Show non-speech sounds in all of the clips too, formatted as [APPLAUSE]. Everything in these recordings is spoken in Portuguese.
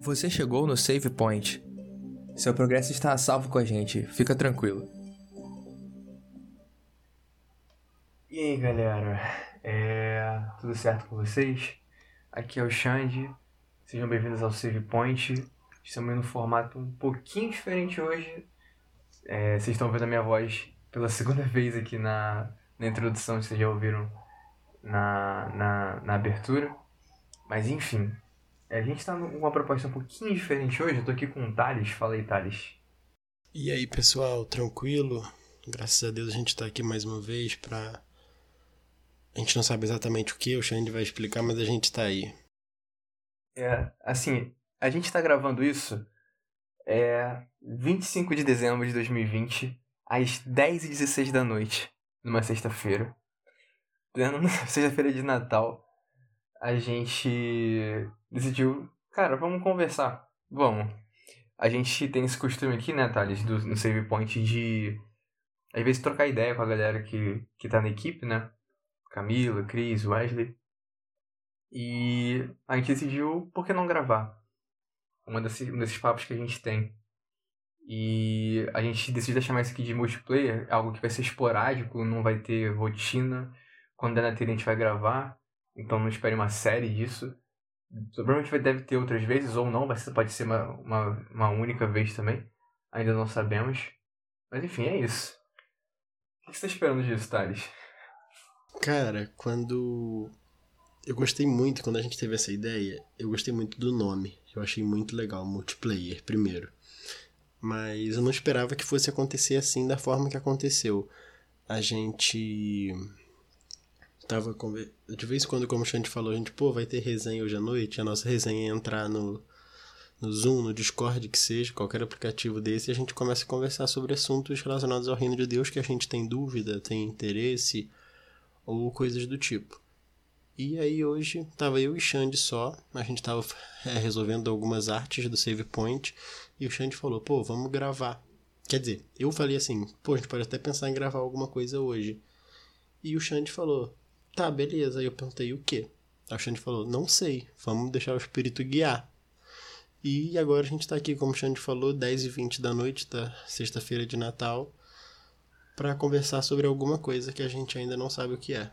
Você chegou no Save Point. Seu progresso está a salvo com a gente, fica tranquilo. E aí galera, é... tudo certo com vocês? Aqui é o Xande, sejam bem-vindos ao Save Point. Estamos no formato um pouquinho diferente hoje. É, vocês estão vendo a minha voz pela [LAUGHS] segunda vez aqui na, na introdução, vocês já ouviram na, na, na abertura. Mas enfim, a gente está com uma proposta um pouquinho diferente hoje. Eu tô aqui com o Thales. Fala aí, Thales. E aí, pessoal, tranquilo? Graças a Deus a gente está aqui mais uma vez para a gente não sabe exatamente o que, o Xande vai explicar, mas a gente está aí. É, assim, a gente está gravando isso é 25 de dezembro de 2020, às 10h16 da noite, numa sexta-feira. Plena [LAUGHS] sexta-feira de Natal, a gente decidiu, cara, vamos conversar. Vamos. A gente tem esse costume aqui, né, Thales, do, no Save Point de às vezes trocar ideia com a galera que, que tá na equipe, né? Camila, Cris, Wesley. E a gente decidiu por que não gravar? Uma desses, um desses papos que a gente tem. E a gente decidiu chamar isso aqui de multiplayer, algo que vai ser esporádico, não vai ter rotina. Quando der na telha a gente vai gravar, então não espere uma série disso. Provavelmente deve ter outras vezes, ou não, pode ser uma, uma, uma única vez também. Ainda não sabemos. Mas enfim, é isso. O que você está esperando disso, Thales? Cara, quando. Eu gostei muito quando a gente teve essa ideia. Eu gostei muito do nome. Eu achei muito legal, multiplayer, primeiro. Mas eu não esperava que fosse acontecer assim da forma que aconteceu. A gente. Tava. De vez em quando, como o Xande falou, a gente, pô, vai ter resenha hoje à noite. A nossa resenha é entrar no, no Zoom, no Discord, que seja, qualquer aplicativo desse, e a gente começa a conversar sobre assuntos relacionados ao reino de Deus que a gente tem dúvida, tem interesse ou coisas do tipo. E aí hoje tava eu e Xande só, a gente tava é, resolvendo algumas artes do Save Point e o Xande falou, pô, vamos gravar. Quer dizer, eu falei assim, pô, a gente pode até pensar em gravar alguma coisa hoje. E o Xande falou, tá, beleza. Aí eu perguntei o quê? O Xande falou, não sei, vamos deixar o espírito guiar. E agora a gente tá aqui, como o Xande falou, 10 e 20 da noite da sexta-feira de Natal, para conversar sobre alguma coisa que a gente ainda não sabe o que é.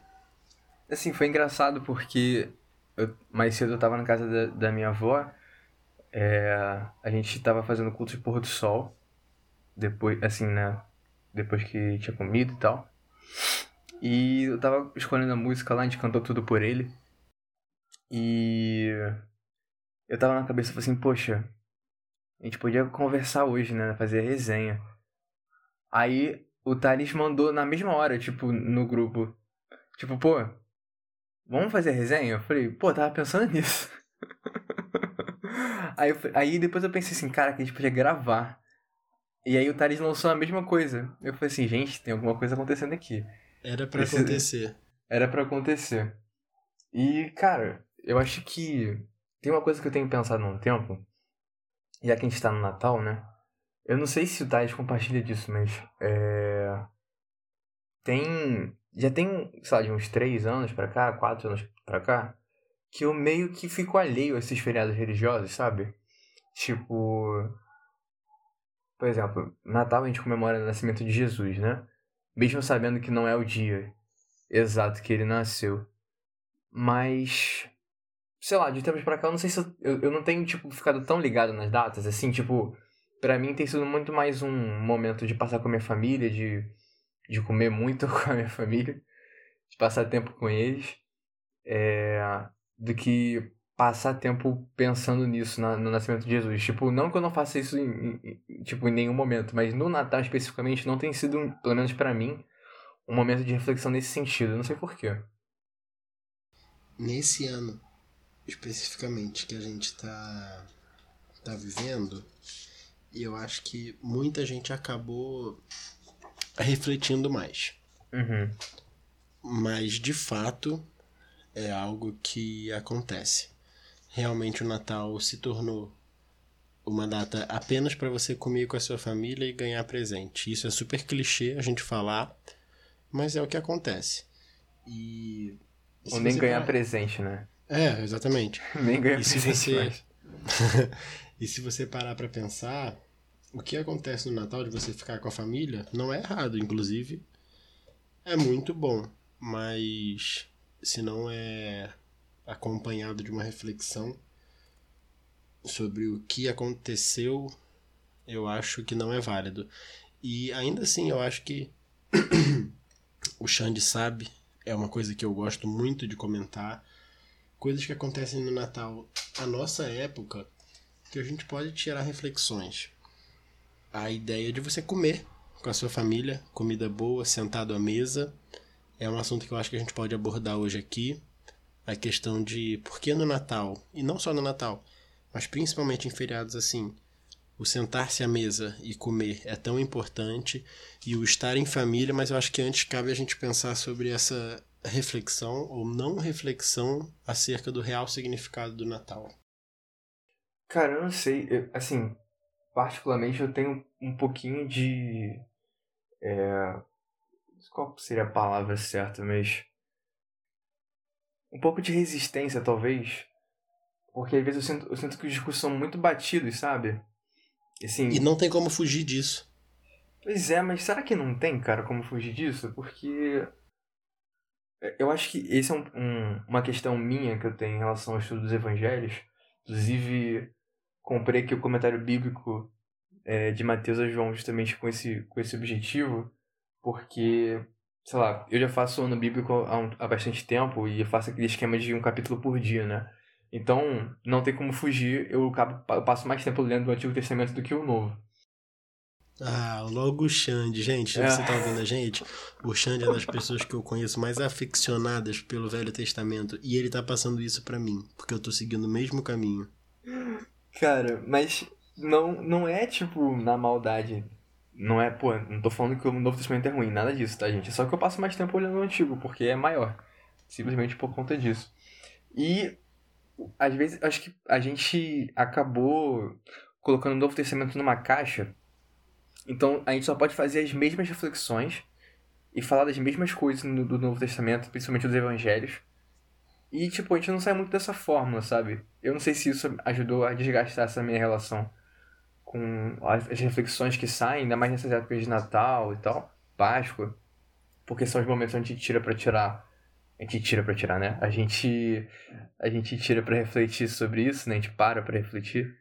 Assim, foi engraçado porque eu, mais cedo eu tava na casa da, da minha avó, é, a gente tava fazendo culto de pôr do sol, depois, assim, né, depois que tinha comido e tal. E eu tava escolhendo a música lá, a gente cantou tudo por ele. E eu tava na cabeça, assim, poxa, a gente podia conversar hoje, né, fazer resenha. Aí o Thales mandou na mesma hora, tipo, no grupo. Tipo, pô, vamos fazer resenha? Eu falei, pô, tava pensando [LAUGHS] nisso. aí, aí depois eu pensei assim, cara, que a gente podia gravar. E aí o Thales lançou a mesma coisa. Eu falei assim, gente, tem alguma coisa acontecendo aqui. Era para acontecer. Era para acontecer. E, cara, eu acho que tem uma coisa que eu tenho pensado há um tempo. Já que a gente tá no Natal, né? Eu não sei se o Thales compartilha disso, mas. É... Tem. Já tem, sei lá, de uns três anos pra cá, quatro anos pra cá, que eu meio que fico alheio a esses feriados religiosos, sabe? Tipo. Por exemplo, Natal a gente comemora o nascimento de Jesus, né? Mesmo sabendo que não é o dia exato que ele nasceu. Mas. Sei lá, de tempos pra cá, eu não sei se eu, eu, não tenho, tipo, ficado tão ligado nas datas, assim, tipo para mim tem sido muito mais um momento de passar com a minha família, de, de comer muito [LAUGHS] com a minha família, de passar tempo com eles, é, do que passar tempo pensando nisso, na, no nascimento de Jesus. Tipo, não que eu não faça isso em, em, tipo, em nenhum momento, mas no Natal especificamente não tem sido, pelo menos para mim, um momento de reflexão nesse sentido. não sei porquê. Nesse ano, especificamente, que a gente tá, tá vivendo, e eu acho que muita gente acabou refletindo mais. Uhum. Mas de fato é algo que acontece. Realmente o Natal se tornou uma data apenas para você comer com a sua família e ganhar presente. Isso é super clichê a gente falar, mas é o que acontece. E Ou nem ganhar parar... presente, né? É, exatamente. [LAUGHS] nem ganhar presente. Você... Mas... [LAUGHS] e se você parar para pensar, o que acontece no Natal de você ficar com a família não é errado, inclusive é muito bom, mas se não é acompanhado de uma reflexão sobre o que aconteceu, eu acho que não é válido. E ainda assim, eu acho que [CLEARS THROAT] o Xande sabe, é uma coisa que eu gosto muito de comentar. Coisas que acontecem no Natal, a nossa época, que a gente pode tirar reflexões. A ideia de você comer com a sua família, comida boa, sentado à mesa, é um assunto que eu acho que a gente pode abordar hoje aqui. A questão de por que no Natal, e não só no Natal, mas principalmente em feriados assim, o sentar-se à mesa e comer é tão importante e o estar em família, mas eu acho que antes cabe a gente pensar sobre essa reflexão ou não reflexão acerca do real significado do Natal. Cara, eu não sei, eu, assim, particularmente eu tenho um pouquinho de é, qual seria a palavra certa, mas um pouco de resistência talvez, porque às vezes eu sinto, eu sinto que os discursos são muito batidos, sabe? Assim, e não tem como fugir disso. Pois é, mas será que não tem, cara, como fugir disso? Porque eu acho que esse é um, um, uma questão minha que eu tenho em relação ao estudo dos evangelhos. Inclusive, comprei aqui o comentário bíblico é, de Mateus a João justamente com esse, com esse objetivo, porque, sei lá, eu já faço ano bíblico há, um, há bastante tempo e faço aquele esquema de um capítulo por dia, né? Então, não tem como fugir, eu, acabo, eu passo mais tempo lendo o Antigo Testamento do que o Novo. Ah, logo o Xande. Gente, é. você tá ouvindo a gente? O Xande é das pessoas que eu conheço mais aficionadas pelo Velho Testamento. E ele tá passando isso para mim, porque eu tô seguindo o mesmo caminho. Cara, mas não, não é tipo na maldade. Não é, pô, não tô falando que o Novo Testamento é ruim, nada disso, tá, gente? É só que eu passo mais tempo olhando o Antigo, porque é maior. Simplesmente por conta disso. E às vezes, acho que a gente acabou colocando o Novo Testamento numa caixa. Então, a gente só pode fazer as mesmas reflexões e falar das mesmas coisas do Novo Testamento, principalmente dos Evangelhos. E, tipo, a gente não sai muito dessa fórmula, sabe? Eu não sei se isso ajudou a desgastar essa minha relação com as reflexões que saem, ainda mais nessas épocas de Natal e tal, Páscoa, porque são os momentos onde a gente tira para tirar a gente tira para tirar, né? A gente a gente tira para refletir sobre isso, né? A gente para para refletir.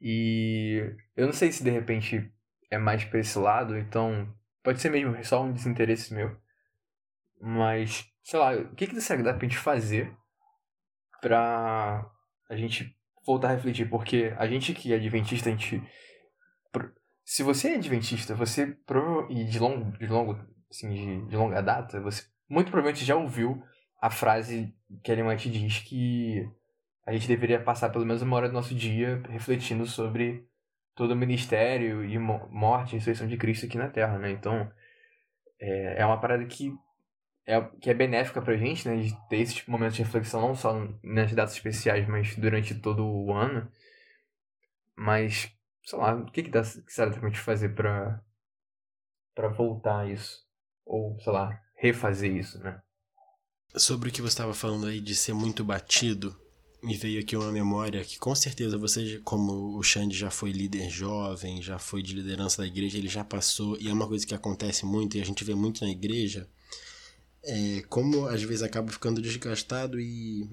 E eu não sei se de repente é mais para esse lado, então pode ser mesmo só um desinteresse meu. Mas, sei lá, o que que dá pra gente fazer pra a gente voltar a refletir? Porque a gente que é adventista, a gente se você é adventista, você e de longo, de longo, assim, de, de longa data, você muito provavelmente já ouviu a frase que Ellen White diz que a gente deveria passar pelo menos uma hora do nosso dia refletindo sobre todo o ministério e morte e ressurreição de Cristo aqui na Terra, né? Então, é, é uma parada que é, que é benéfica pra gente, né? De ter esses momentos de reflexão, não só nas datas especiais, mas durante todo o ano. Mas, sei lá, o que, que dá será pra gente fazer pra, pra voltar a isso? Ou, sei lá, refazer isso, né? Sobre o que você estava falando aí de ser muito batido, me veio aqui uma memória que com certeza você, como o Xande já foi líder jovem, já foi de liderança da igreja, ele já passou, e é uma coisa que acontece muito e a gente vê muito na igreja, é como às vezes acaba ficando desgastado e,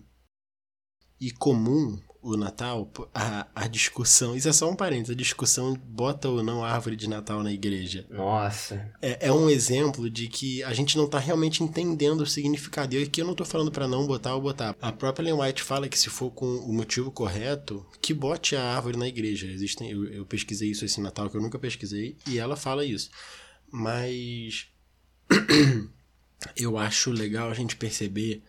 e comum o Natal, a, a discussão. Isso é só um parênteses, a discussão bota ou não árvore de Natal na igreja. Nossa. É, é um exemplo de que a gente não está realmente entendendo o significado. E aqui eu não estou falando para não botar ou botar. A própria Ellen White fala que se for com o motivo correto, que bote a árvore na igreja. Existem, eu, eu pesquisei isso esse Natal que eu nunca pesquisei e ela fala isso. Mas [CLEARS THROAT] eu acho legal a gente perceber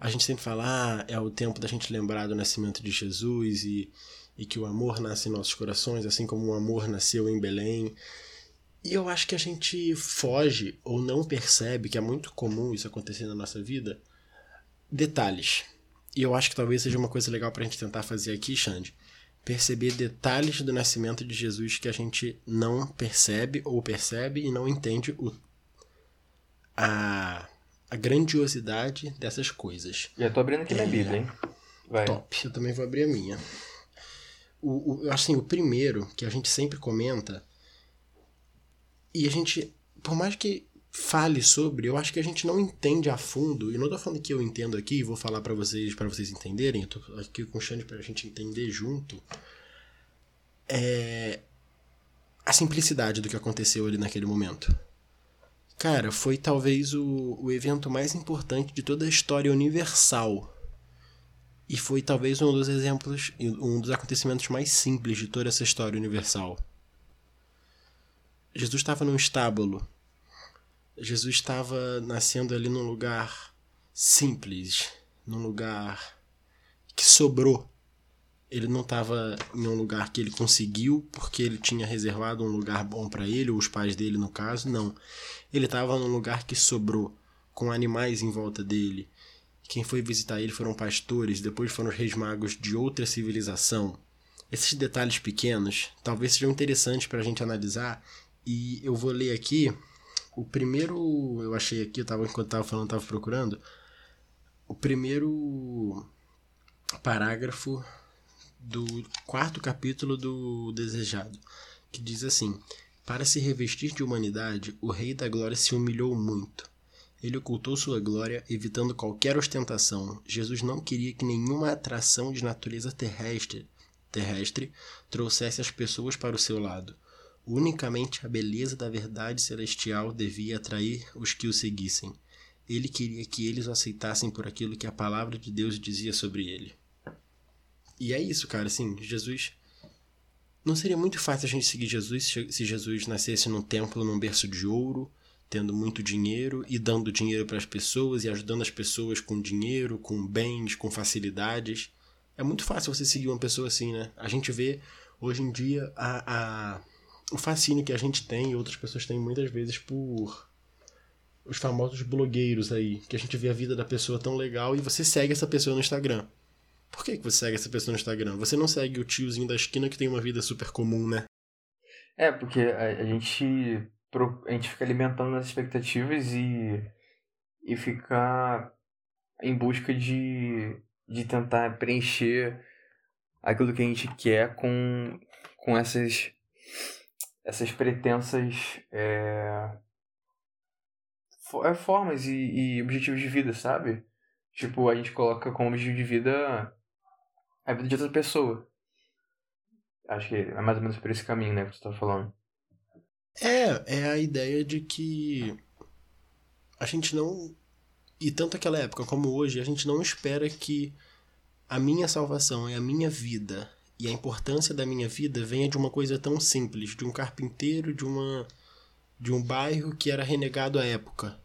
a gente sempre fala, ah, é o tempo da gente lembrar do nascimento de Jesus e, e que o amor nasce em nossos corações, assim como o amor nasceu em Belém. E eu acho que a gente foge ou não percebe, que é muito comum isso acontecer na nossa vida, detalhes. E eu acho que talvez seja uma coisa legal para a gente tentar fazer aqui, Xande. Perceber detalhes do nascimento de Jesus que a gente não percebe ou percebe e não entende o, a a grandiosidade dessas coisas. Já tô abrindo aqui minha Bíblia, hein? Vai. Top. Eu também vou abrir a minha. O, o, assim, o primeiro, que a gente sempre comenta, e a gente, por mais que fale sobre, eu acho que a gente não entende a fundo, e não tô falando que eu entendo aqui, vou falar para vocês, para vocês entenderem, eu tô aqui com o Xande pra gente entender junto, é a simplicidade do que aconteceu ali naquele momento. Cara, foi talvez o, o evento mais importante de toda a história universal e foi talvez um dos exemplos, um dos acontecimentos mais simples de toda essa história universal. Jesus estava num estábulo. Jesus estava nascendo ali num lugar simples, num lugar que sobrou. Ele não estava em um lugar que ele conseguiu porque ele tinha reservado um lugar bom para ele, ou os pais dele no caso, não. Ele estava num lugar que sobrou, com animais em volta dele, quem foi visitar ele foram pastores, depois foram os reis magos de outra civilização. Esses detalhes pequenos talvez sejam interessantes para a gente analisar e eu vou ler aqui o primeiro eu achei aqui, eu tava enquanto estava falando, estava procurando o primeiro parágrafo do quarto capítulo do Desejado, que diz assim: Para se revestir de humanidade, o Rei da Glória se humilhou muito ele ocultou sua glória, evitando qualquer ostentação. Jesus não queria que nenhuma atração de natureza terrestre, terrestre trouxesse as pessoas para o seu lado. Unicamente a beleza da verdade celestial devia atrair os que o seguissem. Ele queria que eles o aceitassem por aquilo que a palavra de Deus dizia sobre ele. E é isso, cara, assim, Jesus. Não seria muito fácil a gente seguir Jesus se Jesus nascesse num templo, num berço de ouro, tendo muito dinheiro e dando dinheiro para as pessoas e ajudando as pessoas com dinheiro, com bens, com facilidades. É muito fácil você seguir uma pessoa assim, né? A gente vê hoje em dia a, a, o fascínio que a gente tem e outras pessoas têm muitas vezes por os famosos blogueiros aí, que a gente vê a vida da pessoa tão legal e você segue essa pessoa no Instagram. Por que, que você segue essa pessoa no Instagram? Você não segue o tiozinho da esquina que tem uma vida super comum, né? É, porque a, a gente a gente fica alimentando as expectativas e, e ficar em busca de, de tentar preencher aquilo que a gente quer com, com essas, essas pretensas é, é, formas e, e objetivos de vida, sabe? Tipo, a gente coloca como objetivo de vida a vida de outra pessoa. Acho que é mais ou menos por esse caminho, né, que tu tá falando. É, é a ideia de que a gente não. E tanto aquela época como hoje, a gente não espera que a minha salvação e a minha vida e a importância da minha vida venha de uma coisa tão simples, de um carpinteiro, de uma de um bairro que era renegado à época.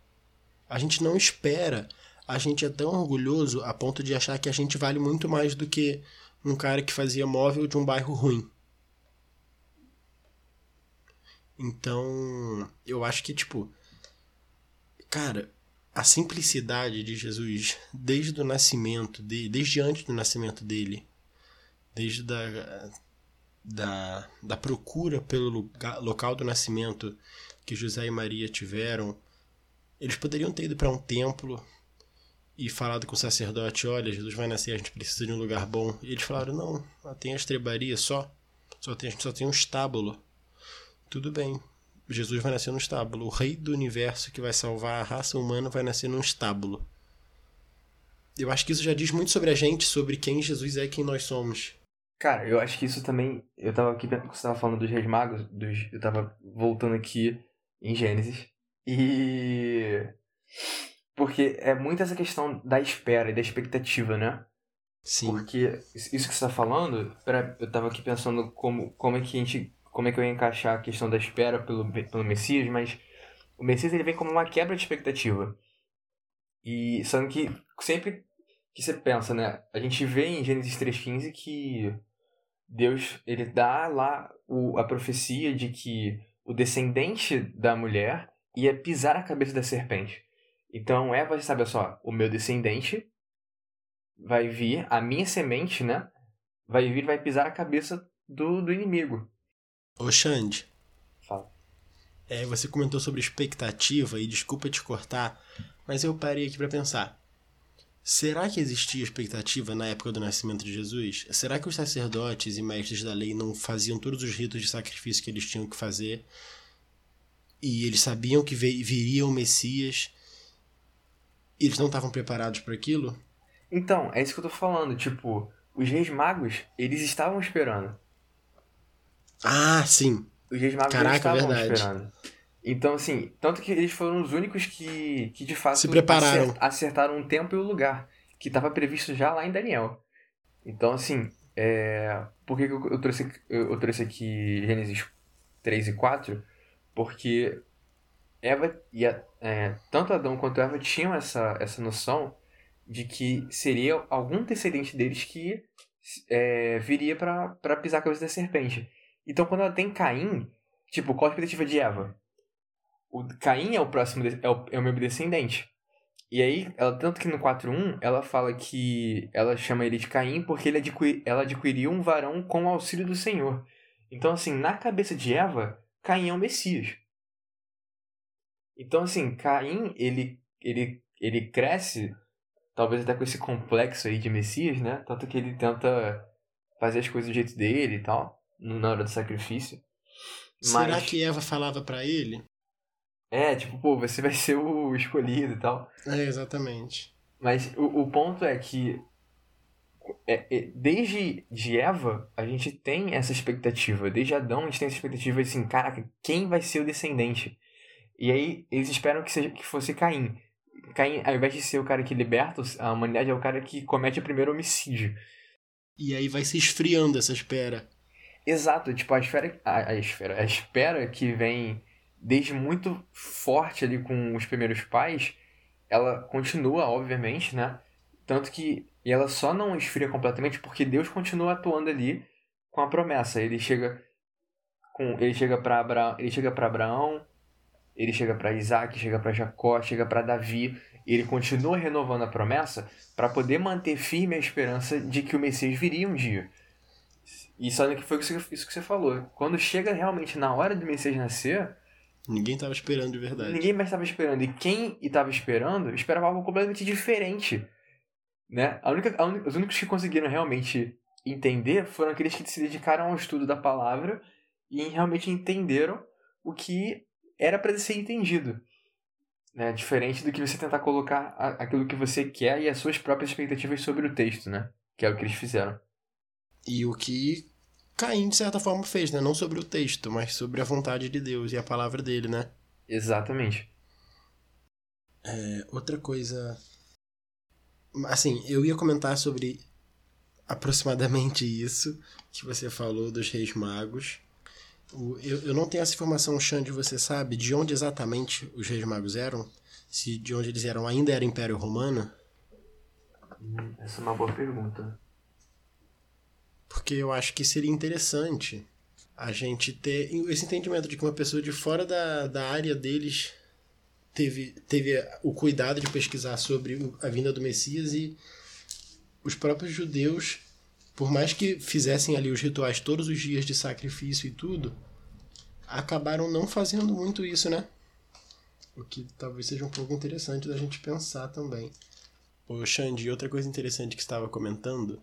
A gente não espera, a gente é tão orgulhoso a ponto de achar que a gente vale muito mais do que um cara que fazia móvel de um bairro ruim. Então, eu acho que, tipo, cara, a simplicidade de Jesus, desde o nascimento dele, desde antes do nascimento dele, desde da, da, da procura pelo lugar, local do nascimento que José e Maria tiveram, eles poderiam ter ido para um templo e falado com o sacerdote: olha, Jesus vai nascer, a gente precisa de um lugar bom. E eles falaram: não, tem a estrebaria só, só tem, a gente só tem um estábulo. Tudo bem. Jesus vai nascer num estábulo. O rei do universo que vai salvar a raça humana vai nascer num estábulo. Eu acho que isso já diz muito sobre a gente, sobre quem Jesus é e quem nós somos. Cara, eu acho que isso também. Eu tava aqui, você tava falando dos reis magos, dos, eu tava voltando aqui em Gênesis. E. Porque é muito essa questão da espera e da expectativa, né? Sim. Porque isso que você tá falando, eu tava aqui pensando como, como é que a gente como é que eu ia encaixar a questão da espera pelo, pelo Messias, mas o Messias ele vem como uma quebra de expectativa. E sendo que sempre que você pensa, né? A gente vê em Gênesis 3,15 que Deus ele dá lá o, a profecia de que o descendente da mulher ia pisar a cabeça da serpente. Então Eva já sabe só, o meu descendente vai vir, a minha semente, né? Vai vir, vai pisar a cabeça do, do inimigo. Ô Xande. Fala. É, você comentou sobre expectativa e desculpa te cortar, mas eu parei aqui para pensar. Será que existia expectativa na época do nascimento de Jesus? Será que os sacerdotes e mestres da lei não faziam todos os ritos de sacrifício que eles tinham que fazer? E eles sabiam que viria o Messias? E eles não estavam preparados para aquilo? Então, é isso que eu tô falando. Tipo, os reis magos, eles estavam esperando. Ah, sim. Os reis magos Caraca, estavam verdade. esperando. Então, assim, tanto que eles foram os únicos que, que de fato Se prepararam. acert- acertaram o tempo e o lugar, que estava previsto já lá em Daniel. Então, assim, é... por que, que eu, trouxe, eu trouxe aqui Gênesis 3 e 4? Porque Eva e a- é, tanto Adão quanto Eva tinham essa, essa noção de que seria algum descendente deles que é, viria para pisar a cabeça da serpente. Então, quando ela tem Caim, tipo, qual a expectativa de Eva? O Caim é o próximo, é o, é o meu descendente. E aí, ela, tanto que no 4.1, ela fala que ela chama ele de Caim porque ele adqui, ela adquiriu um varão com o auxílio do Senhor. Então, assim, na cabeça de Eva, Caim é o Messias. Então, assim, Caim, ele, ele, ele cresce, talvez até com esse complexo aí de Messias, né? Tanto que ele tenta fazer as coisas do jeito dele e tal, na hora do sacrifício. Será que Eva falava para ele? É, tipo, pô, você vai ser o escolhido e tal. É, exatamente. Mas o, o ponto é que é, é, desde de Eva, a gente tem essa expectativa. Desde Adão, a gente tem essa expectativa assim, caraca, quem vai ser o descendente? E aí, eles esperam que, seja, que fosse Caim. Caim, ao invés de ser o cara que liberta a humanidade, é o cara que comete o primeiro homicídio. E aí vai se esfriando essa espera. Exato, tipo, a esfera, a, a esfera, a espera que vem desde muito forte ali com os primeiros pais, ela continua, obviamente, né? Tanto que e ela só não esfria completamente porque Deus continua atuando ali com a promessa. Ele chega com ele chega para Abraão, ele chega para Abraão, ele chega para Isaac, chega para Jacó, chega para Davi, e ele continua renovando a promessa para poder manter firme a esperança de que o Messias viria um dia. E sabe que foi isso que você falou. Quando chega realmente na hora do Messias nascer, Ninguém tava esperando de verdade. ninguém mais estava esperando. E quem estava esperando, esperava algo completamente diferente. Né? A única, a única- os únicos que conseguiram realmente entender foram aqueles que se dedicaram ao estudo da palavra e realmente entenderam o que era para ser entendido. Né? Diferente do que você tentar colocar aquilo que você quer e as suas próprias expectativas sobre o texto, né? Que é o que eles fizeram. E o que Caim, de certa forma, fez, né? Não sobre o texto, mas sobre a vontade de Deus e a palavra dele, né? Exatamente. É, outra coisa. Assim, eu ia comentar sobre aproximadamente isso que você falou dos reis magos. Eu, eu não tenho essa informação, Xande, você sabe de onde exatamente os reis magos eram? Se de onde eles eram ainda era Império Romano? Essa é uma boa pergunta. Porque eu acho que seria interessante a gente ter esse entendimento de que uma pessoa de fora da, da área deles teve, teve o cuidado de pesquisar sobre a vinda do Messias e os próprios judeus, por mais que fizessem ali os rituais todos os dias de sacrifício e tudo, acabaram não fazendo muito isso, né? O que talvez seja um pouco interessante da gente pensar também. Ô Xande, outra coisa interessante que estava comentando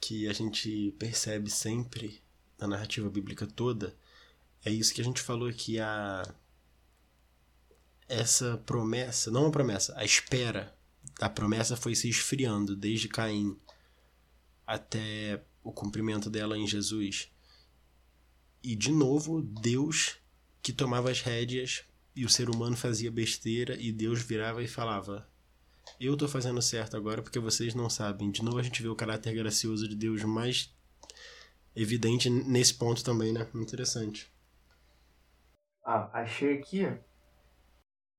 que a gente percebe sempre na narrativa bíblica toda é isso que a gente falou aqui a essa promessa, não a promessa, a espera da promessa foi se esfriando desde Caim até o cumprimento dela em Jesus. E de novo, Deus que tomava as rédeas e o ser humano fazia besteira e Deus virava e falava: eu tô fazendo certo agora porque vocês não sabem. De novo a gente vê o caráter gracioso de Deus mais evidente nesse ponto também, né? Interessante. Ah, achei aqui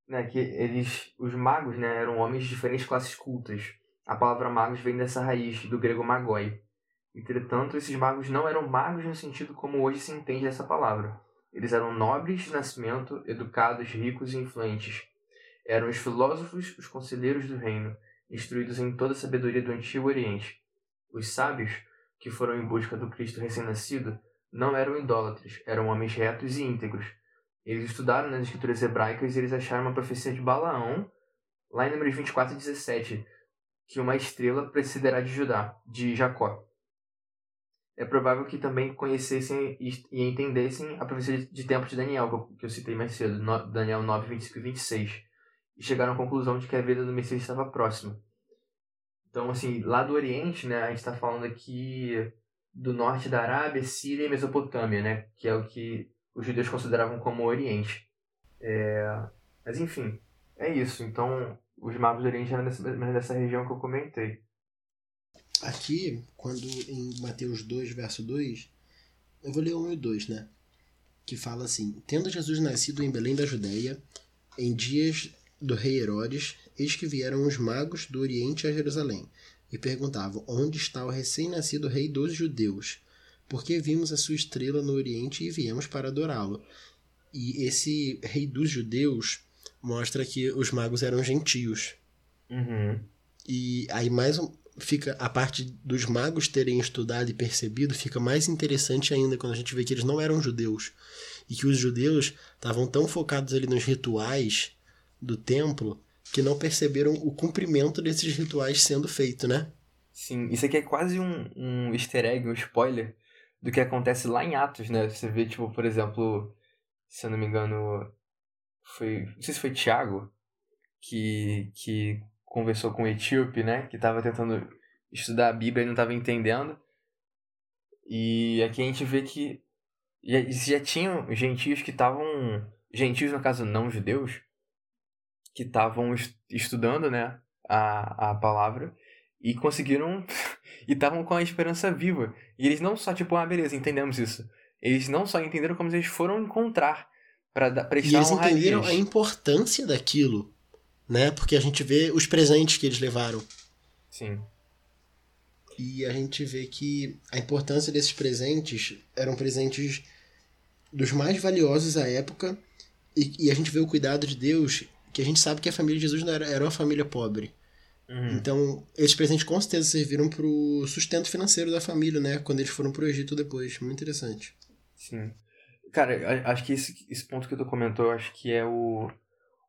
né, que eles, os magos, né, eram homens de diferentes classes cultas. A palavra magos vem dessa raiz, do grego magoi. Entretanto, esses magos não eram magos no sentido como hoje se entende essa palavra. Eles eram nobres de nascimento, educados, ricos e influentes. Eram os filósofos, os conselheiros do reino, instruídos em toda a sabedoria do Antigo Oriente. Os sábios, que foram em busca do Cristo recém-nascido, não eram idólatras, eram homens retos e íntegros. Eles estudaram nas escrituras hebraicas e eles acharam uma profecia de Balaão, lá em Números 24 e 17, que uma estrela precederá de Judá, de Jacó. É provável que também conhecessem e entendessem a profecia de tempo de Daniel, que eu citei mais cedo, Daniel 9, 25 e 26, e chegaram à conclusão de que a vida do Messias estava próxima. Então, assim, lá do Oriente, né, a gente está falando aqui do norte da Arábia, Síria e Mesopotâmia, né, que é o que os judeus consideravam como Oriente. É... Mas, enfim, é isso. Então, os magos do Oriente eram dessa, dessa região que eu comentei. Aqui, quando em Mateus 2, verso 2, eu vou ler 1 e 2, né? Que fala assim: Tendo Jesus nascido em Belém da Judéia, em dias do rei Herodes, eis que vieram os magos do Oriente a Jerusalém e perguntavam: Onde está o recém-nascido rei dos judeus? Porque vimos a sua estrela no Oriente e viemos para adorá-lo. E esse rei dos judeus mostra que os magos eram gentios. Uhum. E aí mais um, fica a parte dos magos terem estudado e percebido fica mais interessante ainda quando a gente vê que eles não eram judeus e que os judeus estavam tão focados ali nos rituais do templo que não perceberam o cumprimento desses rituais sendo feito, né? Sim, isso aqui é quase um, um easter egg, um spoiler do que acontece lá em Atos, né? Você vê, tipo, por exemplo, se eu não me engano, foi. Não sei se foi Tiago que, que conversou com o etíope, né? Que estava tentando estudar a Bíblia e não estava entendendo. E aqui a gente vê que já, já tinham gentios que estavam. Gentios, no caso, não judeus, que estavam estudando, né? A, a palavra e conseguiram. [LAUGHS] e estavam com a esperança viva. E eles não só, tipo, ah, beleza, entendemos isso. Eles não só entenderam como eles foram encontrar para prestar E eles entenderam a importância daquilo né? Porque a gente vê os presentes que eles levaram. Sim. E a gente vê que a importância desses presentes eram presentes dos mais valiosos à época. E, e, a gente vê o cuidado de Deus, que a gente sabe que a família de Jesus não era, era uma família pobre. Uhum. Então, esses presentes com certeza serviram para o sustento financeiro da família, né? Quando eles foram para o Egito depois. Muito interessante. Sim. Cara, acho que esse, esse ponto que tu comentou, acho que é o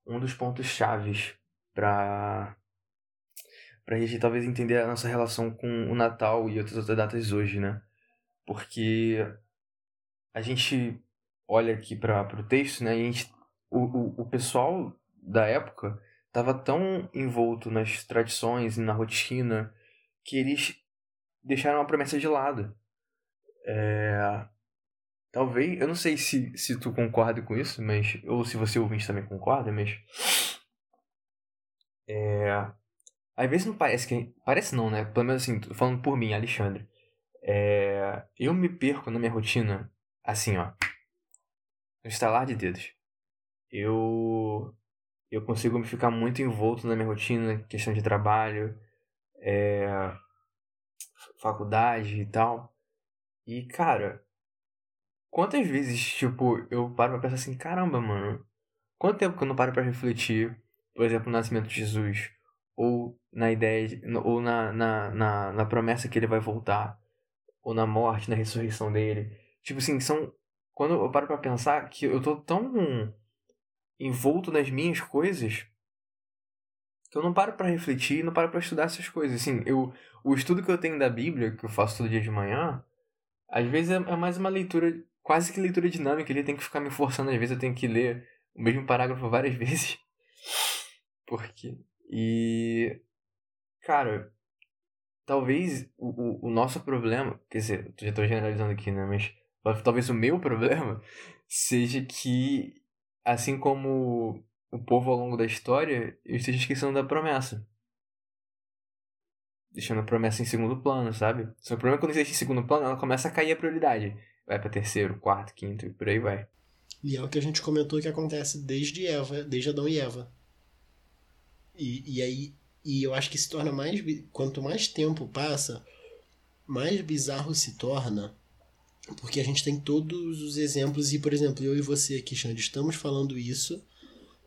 um dos pontos chaves para a gente talvez entender a nossa relação com o Natal e outras outras datas hoje, né? Porque a gente olha aqui para o texto, né? E a gente, o, o, o pessoal da época estava tão envolto nas tradições e na rotina que eles deixaram a promessa de lado. É, Talvez, eu não sei se, se tu concorda com isso, mas. Ou se você ouvinte também concorda, mas. É. Às vezes não parece que. Parece não, né? Pelo menos assim, falando por mim, Alexandre. É, eu me perco na minha rotina, assim, ó. No estalar de dedos. Eu. Eu consigo me ficar muito envolto na minha rotina, questão de trabalho, é, faculdade e tal. E, cara, Quantas vezes, tipo, eu paro pra pensar assim, caramba, mano, quanto tempo que eu não paro pra refletir, por exemplo, no nascimento de Jesus, ou na ideia, de, ou na, na, na, na promessa que ele vai voltar, ou na morte, na ressurreição dele. Tipo assim, são. Quando eu paro pra pensar que eu tô tão envolto nas minhas coisas que eu não paro para refletir, não paro para estudar essas coisas. Assim, eu, o estudo que eu tenho da Bíblia, que eu faço todo dia de manhã, às vezes é, é mais uma leitura quase que leitura dinâmica, ele tem que ficar me forçando, às vezes eu tenho que ler o mesmo parágrafo várias [LAUGHS] vezes. Porque. E. Cara, talvez o, o, o nosso problema, quer dizer, já estou generalizando aqui, né? Mas talvez o meu [LAUGHS] problema seja que, assim como o povo ao longo da história, eu esteja esquecendo da promessa. Deixando a promessa em segundo plano, sabe? Só o problema é quando existe em segundo plano, ela começa a cair a prioridade vai para terceiro, quarto, quinto e por aí vai. E é o que a gente comentou que acontece desde Eva, desde Adão e Eva. E, e aí e eu acho que se torna mais quanto mais tempo passa, mais bizarro se torna, porque a gente tem todos os exemplos e por exemplo, eu e você aqui, Xande, estamos falando isso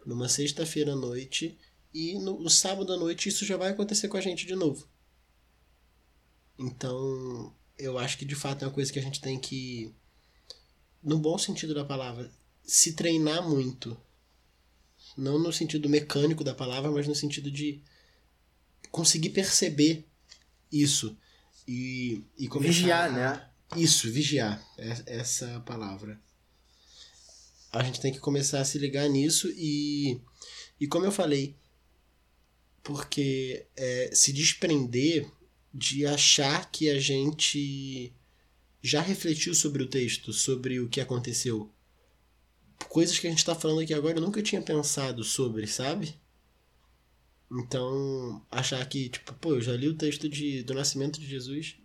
numa sexta-feira à noite e no, no sábado à noite isso já vai acontecer com a gente de novo. Então, eu acho que de fato é uma coisa que a gente tem que, no bom sentido da palavra, se treinar muito. Não no sentido mecânico da palavra, mas no sentido de conseguir perceber isso. E, e começar Vigiar, né? Isso, vigiar. É- Essa é palavra. A gente tem que começar a se ligar nisso e. E como eu falei, porque é, se desprender de achar que a gente já refletiu sobre o texto, sobre o que aconteceu. Coisas que a gente está falando aqui agora eu nunca tinha pensado sobre, sabe? Então, achar que, tipo, pô, eu já li o texto de, do nascimento de Jesus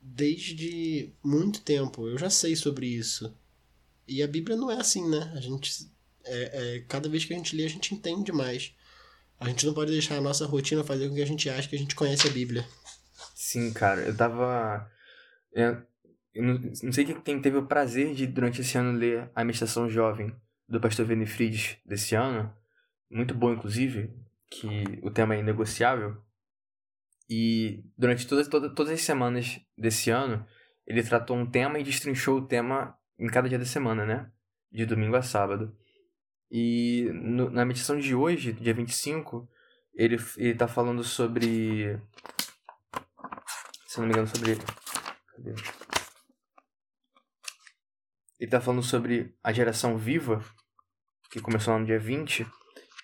desde muito tempo. Eu já sei sobre isso. E a Bíblia não é assim, né? A gente. É, é, cada vez que a gente lê, a gente entende mais. A gente não pode deixar a nossa rotina fazer com que a gente ache que a gente conhece a Bíblia. Sim, cara, eu tava. Eu, eu não, não sei quem teve o prazer de, durante esse ano, ler A Meditação Jovem do pastor Venefrides desse ano. Muito bom, inclusive, que o tema é inegociável. E durante todas, todas, todas as semanas desse ano, ele tratou um tema e destrinchou o tema em cada dia da semana, né? De domingo a sábado. E no- na meditação de hoje, dia 25, ele, ele tá falando sobre se não me engano, sobre. Cadê? Ele tá falando sobre a geração viva, que começou no dia 20.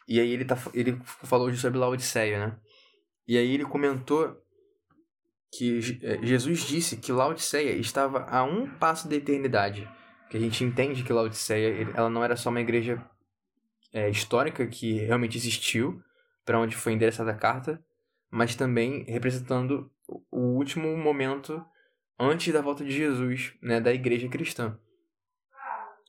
E aí ele, tá, ele falou hoje sobre Laodiceia, né? E aí ele comentou que eh, Jesus disse que Laodiceia estava a um passo da eternidade. Que a gente entende que Laodiceia ela não era só uma igreja eh, histórica que realmente existiu, para onde foi endereçada a carta, mas também representando o último momento antes da volta de Jesus, né, da igreja cristã.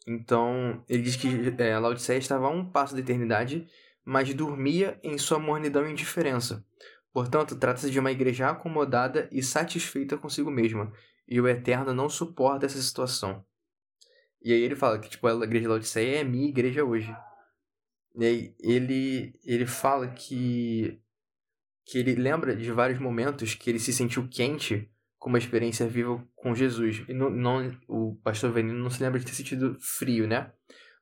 Então, ele diz que é, Laodiceia estava a um passo da eternidade, mas dormia em sua mornidão e indiferença. Portanto, trata-se de uma igreja acomodada e satisfeita consigo mesma, e o Eterno não suporta essa situação. E aí ele fala que tipo, a igreja Laodiceia é minha igreja hoje. E aí ele, ele fala que que ele lembra de vários momentos que ele se sentiu quente com uma experiência viva com Jesus. E não, não, o pastor Venino não se lembra de ter sentido frio, né?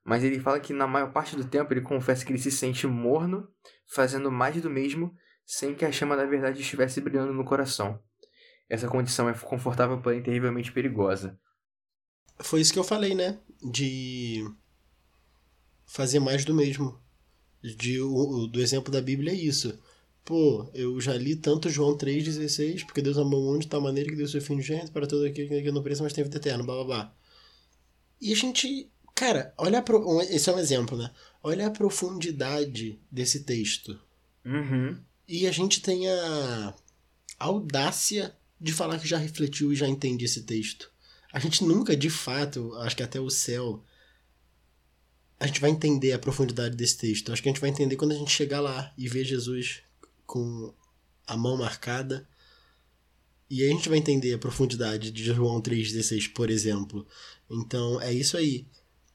Mas ele fala que na maior parte do tempo ele confessa que ele se sente morno, fazendo mais do mesmo, sem que a chama da verdade estivesse brilhando no coração. Essa condição é confortável, porém terrivelmente perigosa. Foi isso que eu falei, né? De fazer mais do mesmo. De, o- do exemplo da Bíblia é isso. Pô, eu já li tanto João 3,16, porque Deus amou o mundo de tal maneira que deu seu filho gente para todo aquele que não precisa, mas tem vida eterna, blá blá blá. E a gente, cara, olha pro, esse é um exemplo, né? Olha a profundidade desse texto. Uhum. E a gente tem a audácia de falar que já refletiu e já entende esse texto. A gente nunca, de fato, acho que até o céu, a gente vai entender a profundidade desse texto. Acho que a gente vai entender quando a gente chegar lá e ver Jesus com a mão marcada. E aí a gente vai entender a profundidade de João 3,16, por exemplo. Então é isso aí.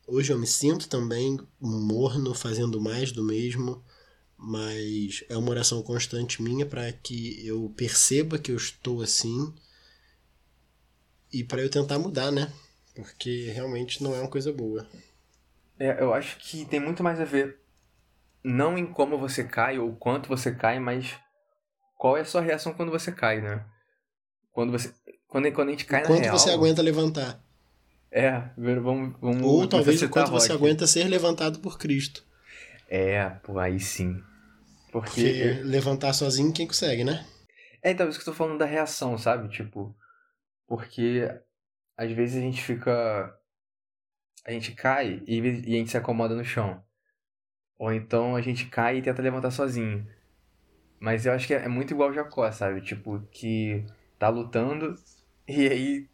Hoje eu me sinto também morno, fazendo mais do mesmo mas é uma oração constante minha para que eu perceba que eu estou assim e para eu tentar mudar, né? Porque realmente não é uma coisa boa. É, eu acho que tem muito mais a ver não em como você cai ou quanto você cai, mas qual é a sua reação quando você cai, né? Quando você quando, quando a gente cai na Quanto real. você aguenta levantar. É, vamos vamos Ou talvez o quanto você aguenta ser levantado por Cristo. É, pô, aí sim. Porque Porque levantar sozinho quem consegue, né? É, então, isso que eu tô falando da reação, sabe? Tipo, porque às vezes a gente fica. A gente cai e, e a gente se acomoda no chão. Ou então a gente cai e tenta levantar sozinho. Mas eu acho que é muito igual o Jacó, sabe? Tipo, que tá lutando e aí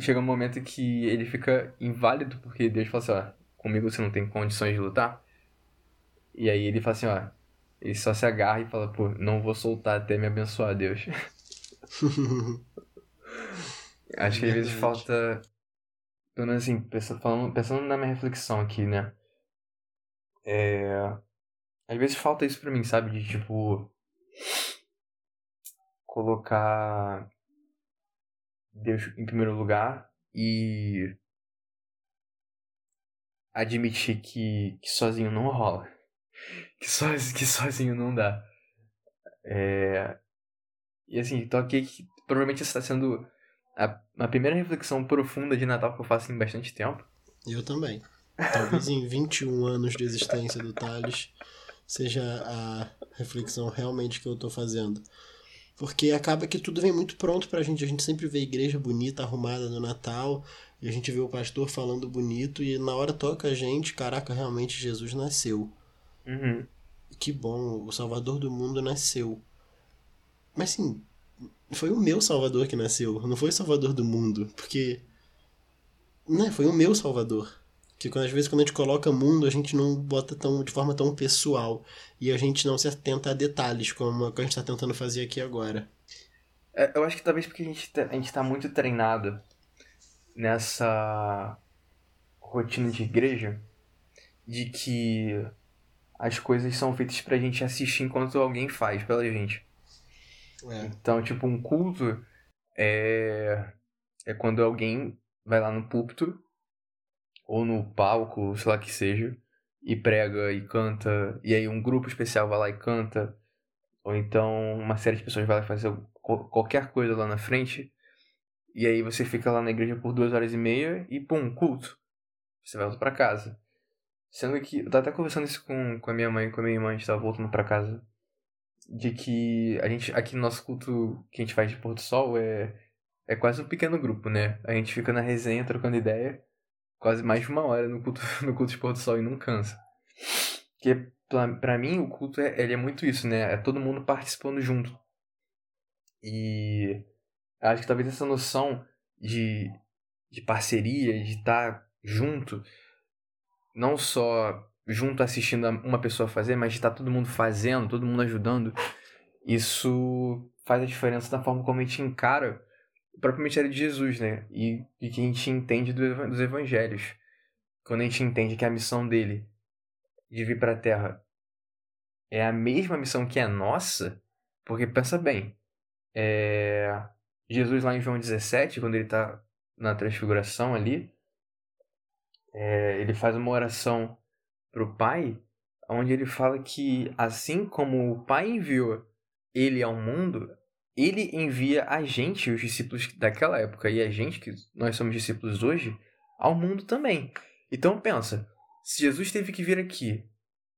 chega um momento que ele fica inválido porque Deus fala assim: ó, comigo você não tem condições de lutar. E aí ele fala assim: ó, ele só se agarra e fala, pô, não vou soltar até me abençoar, Deus. [LAUGHS] Acho que às vezes falta. Pelo menos assim, pensando, falando, pensando na minha reflexão aqui, né? É. Às vezes falta isso pra mim, sabe? De tipo. Colocar. Deus em primeiro lugar e. admitir que, que sozinho não rola. [LAUGHS] Que, que sozinho não dá. É... E assim, tô aqui que provavelmente está sendo a, a primeira reflexão profunda de Natal que eu faço em bastante tempo. Eu também. Talvez em 21 anos de existência do Thales seja a reflexão realmente que eu tô fazendo. Porque acaba que tudo vem muito pronto pra gente. A gente sempre vê a igreja bonita, arrumada no Natal, e a gente vê o pastor falando bonito, e na hora toca a gente, caraca, realmente Jesus nasceu. Uhum. Que bom, o Salvador do mundo nasceu. Mas sim, foi o meu Salvador que nasceu, não foi o Salvador do mundo, porque. Né, foi o meu Salvador. Que às vezes quando a gente coloca mundo, a gente não bota tão, de forma tão pessoal. E a gente não se atenta a detalhes, como a gente está tentando fazer aqui agora. É, eu acho que talvez porque a gente, tá, a gente tá muito treinado nessa rotina de igreja de que as coisas são feitas pra gente assistir enquanto alguém faz pela gente. É. Então, tipo, um culto é, é quando alguém vai lá no púlpito ou no palco, sei lá que seja, e prega e canta, e aí um grupo especial vai lá e canta, ou então uma série de pessoas vai lá fazer qualquer coisa lá na frente, e aí você fica lá na igreja por duas horas e meia e pum, culto. Você volta para casa. Sendo que, eu tava até conversando isso com, com a minha mãe, com a minha irmã, a gente tava voltando para casa, de que a gente, aqui no nosso culto que a gente faz de Porto Sol é, é quase um pequeno grupo, né? A gente fica na resenha trocando ideia, quase mais de uma hora no culto, [LAUGHS] no culto de pôr do sol e não cansa. Porque para mim o culto é, ele é muito isso, né? É todo mundo participando junto. E acho que talvez essa noção de, de parceria, de estar junto, não só junto assistindo uma pessoa fazer, mas de estar todo mundo fazendo, todo mundo ajudando, isso faz a diferença na forma como a gente encara o próprio mistério de Jesus, né? E, e que a gente entende do, dos evangelhos. Quando a gente entende que a missão dele de vir para a Terra é a mesma missão que a nossa, porque pensa bem, é... Jesus lá em João 17, quando ele está na transfiguração ali, é... ele faz uma oração para o Pai, onde ele fala que assim como o Pai enviou ele ao mundo, ele envia a gente, os discípulos daquela época, e a gente, que nós somos discípulos hoje, ao mundo também. Então pensa, se Jesus teve que vir aqui,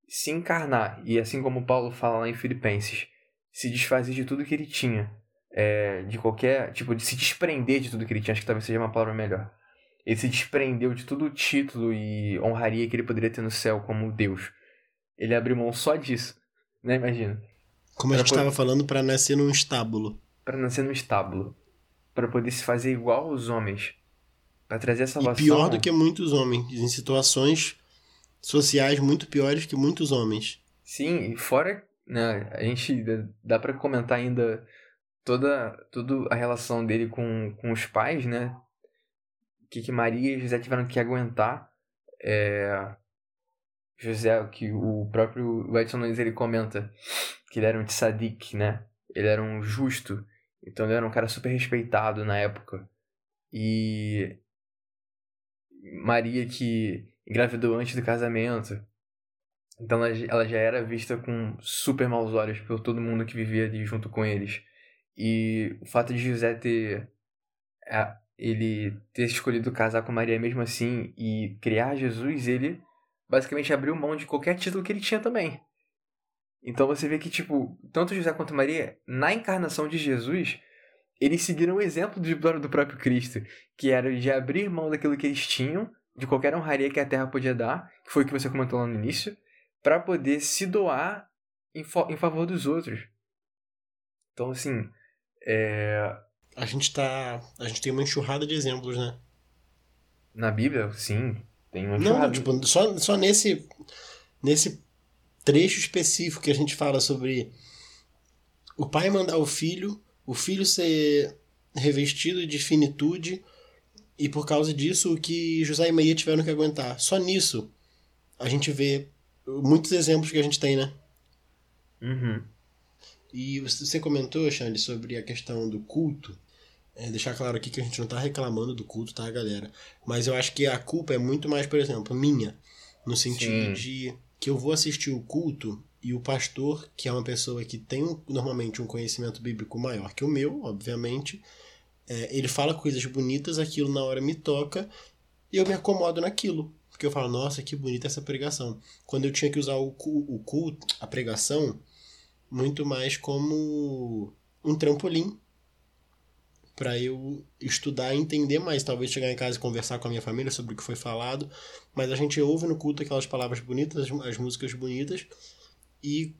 se encarnar, e assim como Paulo fala lá em Filipenses, se desfazer de tudo que ele tinha, é, de qualquer, tipo, de se desprender de tudo que ele tinha, acho que talvez seja uma palavra melhor. Ele se desprendeu de todo o título e honraria que ele poderia ter no céu como Deus. Ele abriu mão só disso, né? Imagina. Como a gente estava falando, para nascer num estábulo. Para nascer num estábulo. Para poder se fazer igual aos homens. Para trazer a salvação. E pior do que muitos homens. Em situações sociais muito piores que muitos homens. Sim, e fora. Né, a gente dá para comentar ainda toda, toda a relação dele com, com os pais, né? Que, que Maria e José tiveram que aguentar. É, José, que o próprio Edson Nunes ele comenta que ele era um tzadik, né? Ele era um justo. Então ele era um cara super respeitado na época. E Maria que engravidou antes do casamento. Então ela, já era vista com super maus olhos por todo mundo que vivia ali junto com eles. E o fato de José ter ele ter escolhido casar com Maria mesmo assim e criar Jesus, ele basicamente abriu mão de qualquer título que ele tinha também. Então você vê que, tipo, tanto José quanto Maria, na encarnação de Jesus, eles seguiram o exemplo do próprio Cristo, que era de abrir mão daquilo que eles tinham, de qualquer honraria que a terra podia dar, que foi o que você comentou lá no início, para poder se doar em, em, favor dos outros. Então, assim, é... A gente tá. A gente tem uma enxurrada de exemplos, né? Na Bíblia, sim. Tem uma enxurrada. Não, tipo, só, só nesse. Nesse trecho específico que a gente fala sobre o pai mandar o filho, o filho ser revestido de finitude e por causa disso o que José e Maria tiveram que aguentar. Só nisso a gente vê muitos exemplos que a gente tem, né? Uhum. E você comentou, Xande, sobre a questão do culto. É, deixar claro aqui que a gente não tá reclamando do culto, tá, galera? Mas eu acho que a culpa é muito mais, por exemplo, minha. No sentido Sim. de que eu vou assistir o culto e o pastor, que é uma pessoa que tem normalmente um conhecimento bíblico maior que o meu, obviamente, é, ele fala coisas bonitas, aquilo na hora me toca e eu me acomodo naquilo. Porque eu falo, nossa, que bonita essa pregação. Quando eu tinha que usar o, o culto, a pregação, muito mais como um trampolim para eu estudar e entender mais, talvez chegar em casa e conversar com a minha família sobre o que foi falado, mas a gente ouve no culto aquelas palavras bonitas, as, as músicas bonitas e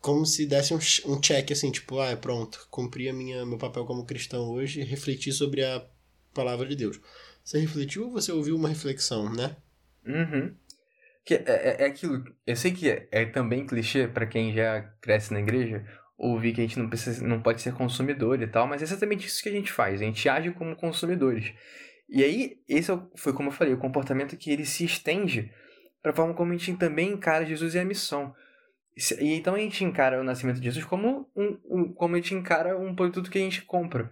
como se desse um, um check assim, tipo, ah, pronto, cumpri a minha, meu papel como cristão hoje, refleti sobre a palavra de Deus. Você refletiu ou você ouviu uma reflexão, né? Uhum. Que é, é, é aquilo. Eu sei que é, é também clichê pra quem já cresce na igreja ouvir que a gente não precisa, não pode ser consumidor e tal, mas é exatamente isso que a gente faz. A gente age como consumidores. E aí, esse é foi como eu falei, o comportamento que ele se estende pra forma como a gente também encara Jesus e a missão. E então a gente encara o nascimento de Jesus como um, um como a gente encara um produto que a gente compra.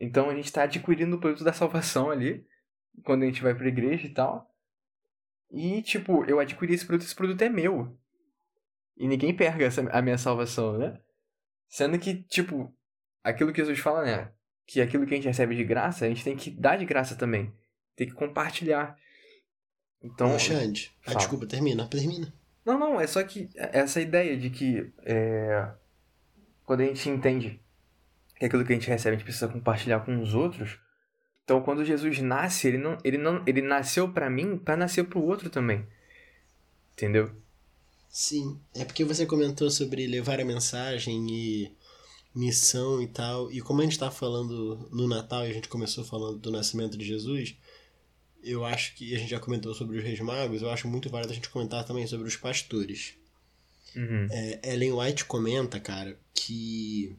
Então a gente está adquirindo o produto da salvação ali, quando a gente vai pra igreja e tal. E, tipo, eu adquiri esse produto, esse produto é meu. E ninguém pega essa, a minha salvação, né? Sendo que, tipo, aquilo que Jesus fala, né? Que aquilo que a gente recebe de graça, a gente tem que dar de graça também. Tem que compartilhar. Então. Ô, Xande, ah, desculpa, termina, termina. Não, não, é só que essa ideia de que é, quando a gente entende que aquilo que a gente recebe a gente precisa compartilhar com os outros. Então, quando Jesus nasce, ele não, ele não, ele nasceu pra mim, pra nascer pro outro também. Entendeu? Sim, é porque você comentou sobre levar a mensagem e missão e tal, e como a gente tá falando no Natal e a gente começou falando do nascimento de Jesus, eu acho que a gente já comentou sobre os reis magos, eu acho muito válido a gente comentar também sobre os pastores. Uhum. É, Ellen White comenta, cara, que.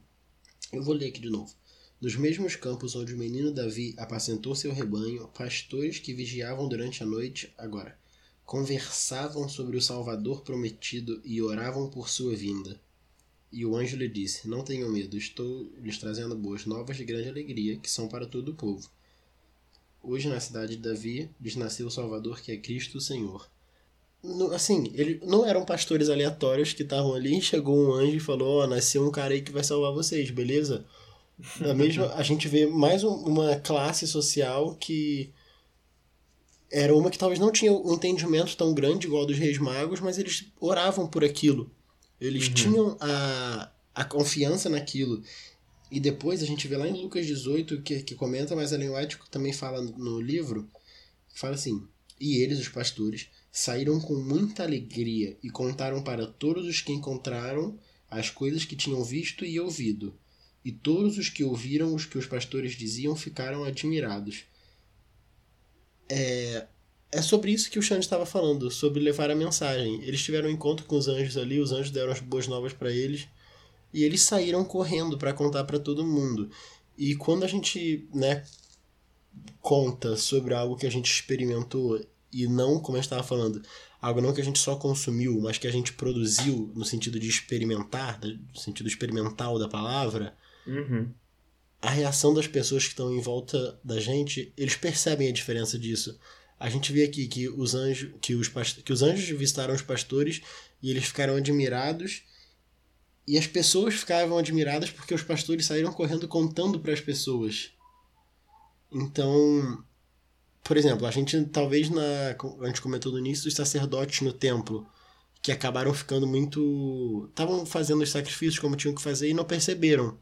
Eu vou ler aqui de novo. Nos mesmos campos onde o menino Davi apacentou seu rebanho, pastores que vigiavam durante a noite, agora, conversavam sobre o Salvador prometido e oravam por sua vinda. E o anjo lhe disse: Não tenham medo, estou lhes trazendo boas novas de grande alegria, que são para todo o povo. Hoje, na cidade de Davi, lhes nasceu o Salvador, que é Cristo o Senhor. No- assim, ele não eram pastores aleatórios que estavam ali, chegou um anjo e falou, ó, nasceu um cara aí que vai salvar vocês, beleza? [LAUGHS] Da mesma, a gente vê mais um- uma classe social que era uma que talvez não tinha um entendimento tão grande igual dos reis magos, mas eles oravam por aquilo. Eles Uhum. tinham a, a confiança naquilo. E depois a gente vê lá em Lucas 18 que, que comenta, mas Ellen White também fala no, no livro, fala assim, e eles, os pastores, saíram com muita alegria e contaram para todos os que encontraram as coisas que tinham visto e ouvido. E todos os que ouviram os que os pastores diziam ficaram admirados. É, é sobre isso que o Xande estava falando, sobre levar a mensagem. Eles tiveram um encontro com os anjos ali, os anjos deram as boas novas para eles, e eles saíram correndo para contar para todo mundo. E quando a gente, né, conta sobre algo que a gente experimentou e não, como gente estava falando, algo não que a gente só consumiu, mas que a gente produziu no sentido de experimentar, no sentido experimental da palavra, Uhum. A reação das pessoas que estão em volta da gente, eles percebem a diferença disso. A gente vê aqui que os anjos, que os, que os anjos visitaram os pastores e eles ficaram admirados. E as pessoas ficavam admiradas porque os pastores saíram correndo contando para as pessoas. Então, por exemplo, a gente talvez na a gente comentou no início dos sacerdotes no templo que acabaram ficando muito estavam fazendo os sacrifícios como tinham que fazer e não perceberam.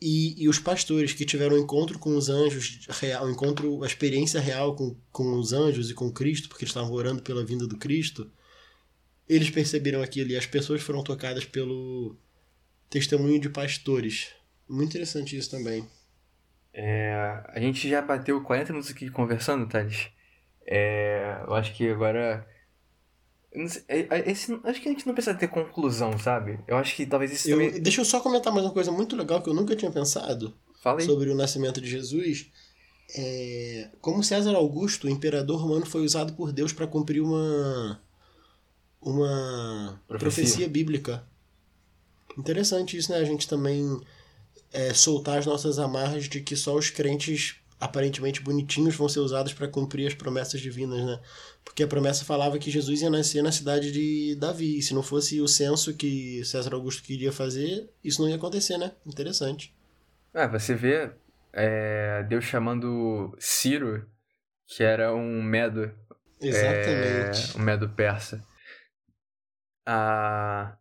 E, e os pastores que tiveram um encontro com os anjos, real, um encontro, a experiência real com, com os anjos e com Cristo, porque eles estavam orando pela vinda do Cristo, eles perceberam aquilo e as pessoas foram tocadas pelo testemunho de pastores. Muito interessante isso também. É, a gente já bateu 40 minutos aqui conversando, Thales. É, eu acho que agora. eu não sei, é- é- esse- acho que a gente não precisa ter conclusão, sabe? Eu acho que talvez isso Eu, também. deixa eu só comentar mais uma coisa muito legal que eu nunca tinha pensado sobre o nascimento de Jesus. É, como César Augusto, o imperador romano, foi usado por Deus para cumprir uma uma Profecia. profecia. bíblica. Interessante isso, né? A gente também é, soltar as nossas amarras de que só os crentes aparentemente bonitinhos vão ser usados para cumprir as promessas divinas, né? Porque a promessa falava que Jesus ia nascer na cidade de Davi. E se não fosse o censo que César Augusto queria fazer, isso não ia acontecer, né? Interessante. É, você vê é, Deus chamando Ciro, que era um medo. Exatamente. É, um medo persa. Ah,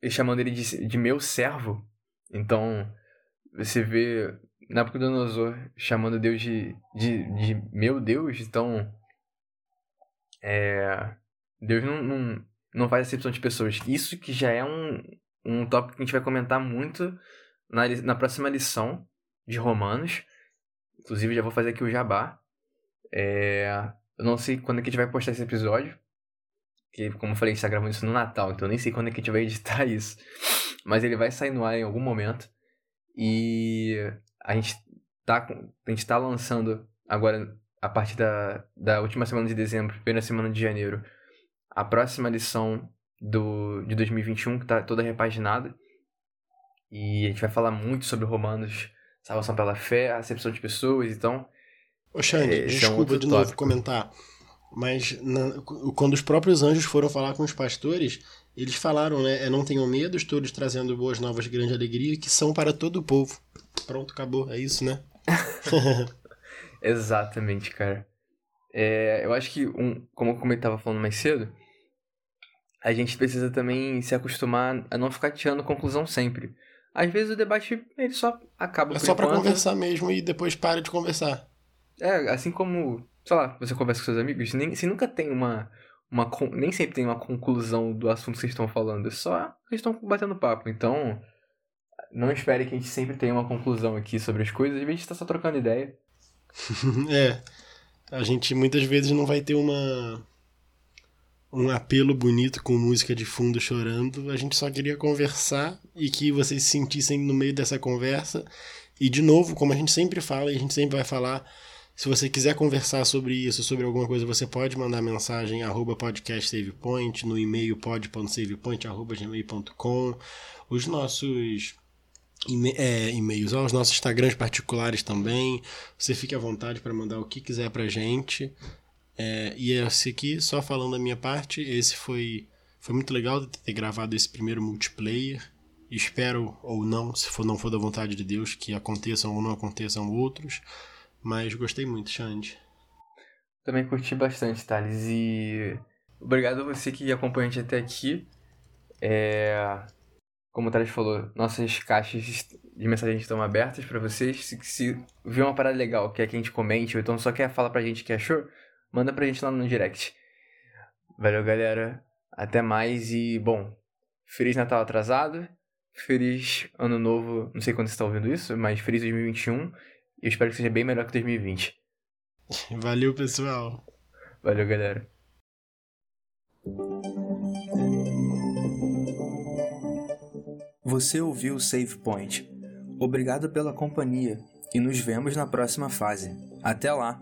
e chamando ele de, de meu servo. Então, você vê Nabucodonosor chamando Deus de, de, de meu Deus, então. É, Deus não, não, não faz acepção de pessoas. Isso que já é um, um tópico que a gente vai comentar muito na, na próxima lição de Romanos. Inclusive, já vou fazer aqui o jabá. É, eu não sei quando é que a gente vai postar esse episódio. Que, como eu falei, a gente tá gravando isso no Natal, então eu nem sei quando é que a gente vai editar [LAUGHS] isso. Mas ele vai sair no ar em algum momento. E a gente tá, a gente tá lançando agora, a partir da, da última semana de dezembro, primeira semana de janeiro, a próxima lição do, de 2021, que tá toda repaginada. E a gente vai falar muito sobre Romanos, salvação pela fé, a acepção de pessoas, então. Ô, Xande, é, desculpa é um de novo comentar. Mas na, quando os próprios anjos foram falar com os pastores, eles falaram, né? É, não tenham medo, estou lhes trazendo boas novas de grande alegria, que são para todo o povo. Pronto, acabou. É isso, né? [LAUGHS] Exatamente, cara. É, eu acho que, um, como eu estava falando mais cedo, a gente precisa também se acostumar a não ficar tirando conclusão sempre. Às vezes o debate ele só acaba É só para conversar mesmo e depois para de conversar. É, assim como sei lá, você conversa com seus amigos, nem, você nunca tem uma, uma. Nem sempre tem uma conclusão do assunto que vocês estão falando. É só vocês estão batendo papo. Então, não espere que a gente sempre tenha uma conclusão aqui sobre as coisas. A gente está só trocando ideia. [LAUGHS] é. A gente muitas vezes não vai ter uma. Um apelo bonito com música de fundo chorando. A gente só queria conversar e que vocês se sentissem no meio dessa conversa. E de novo, como a gente sempre fala e a gente sempre vai falar, se você quiser conversar sobre isso, sobre alguma coisa, você pode mandar mensagem arroba podcastsavepoint, no e-mail pod.savepoint.gmail.com. Os nossos é, e-mails, os nossos Instagrams particulares também. Você fique à vontade para mandar o que quiser pra gente. É, e esse aqui, só falando da minha parte, esse foi, foi muito legal ter gravado esse primeiro multiplayer. Espero ou não, se for, não for da vontade de Deus, que aconteçam ou não aconteçam outros. Mas gostei muito, Xande. Também curti bastante, Thales. E obrigado a você que acompanha a gente até aqui. É... Como o Thales falou, nossas caixas de mensagem estão abertas para vocês. Se, se viu uma parada legal, quer que a gente comente, ou então só quer falar pra gente que achou, manda pra gente lá no direct. Valeu, galera. Até mais e, bom, Feliz Natal atrasado. Feliz Ano Novo, não sei quando você está ouvindo isso, mas feliz 2021 eu espero que seja bem melhor que 2020. [LAUGHS] Valeu, pessoal. Valeu, galera. Você ouviu o Save Point. Obrigado pela companhia e nos vemos na próxima fase. Até lá!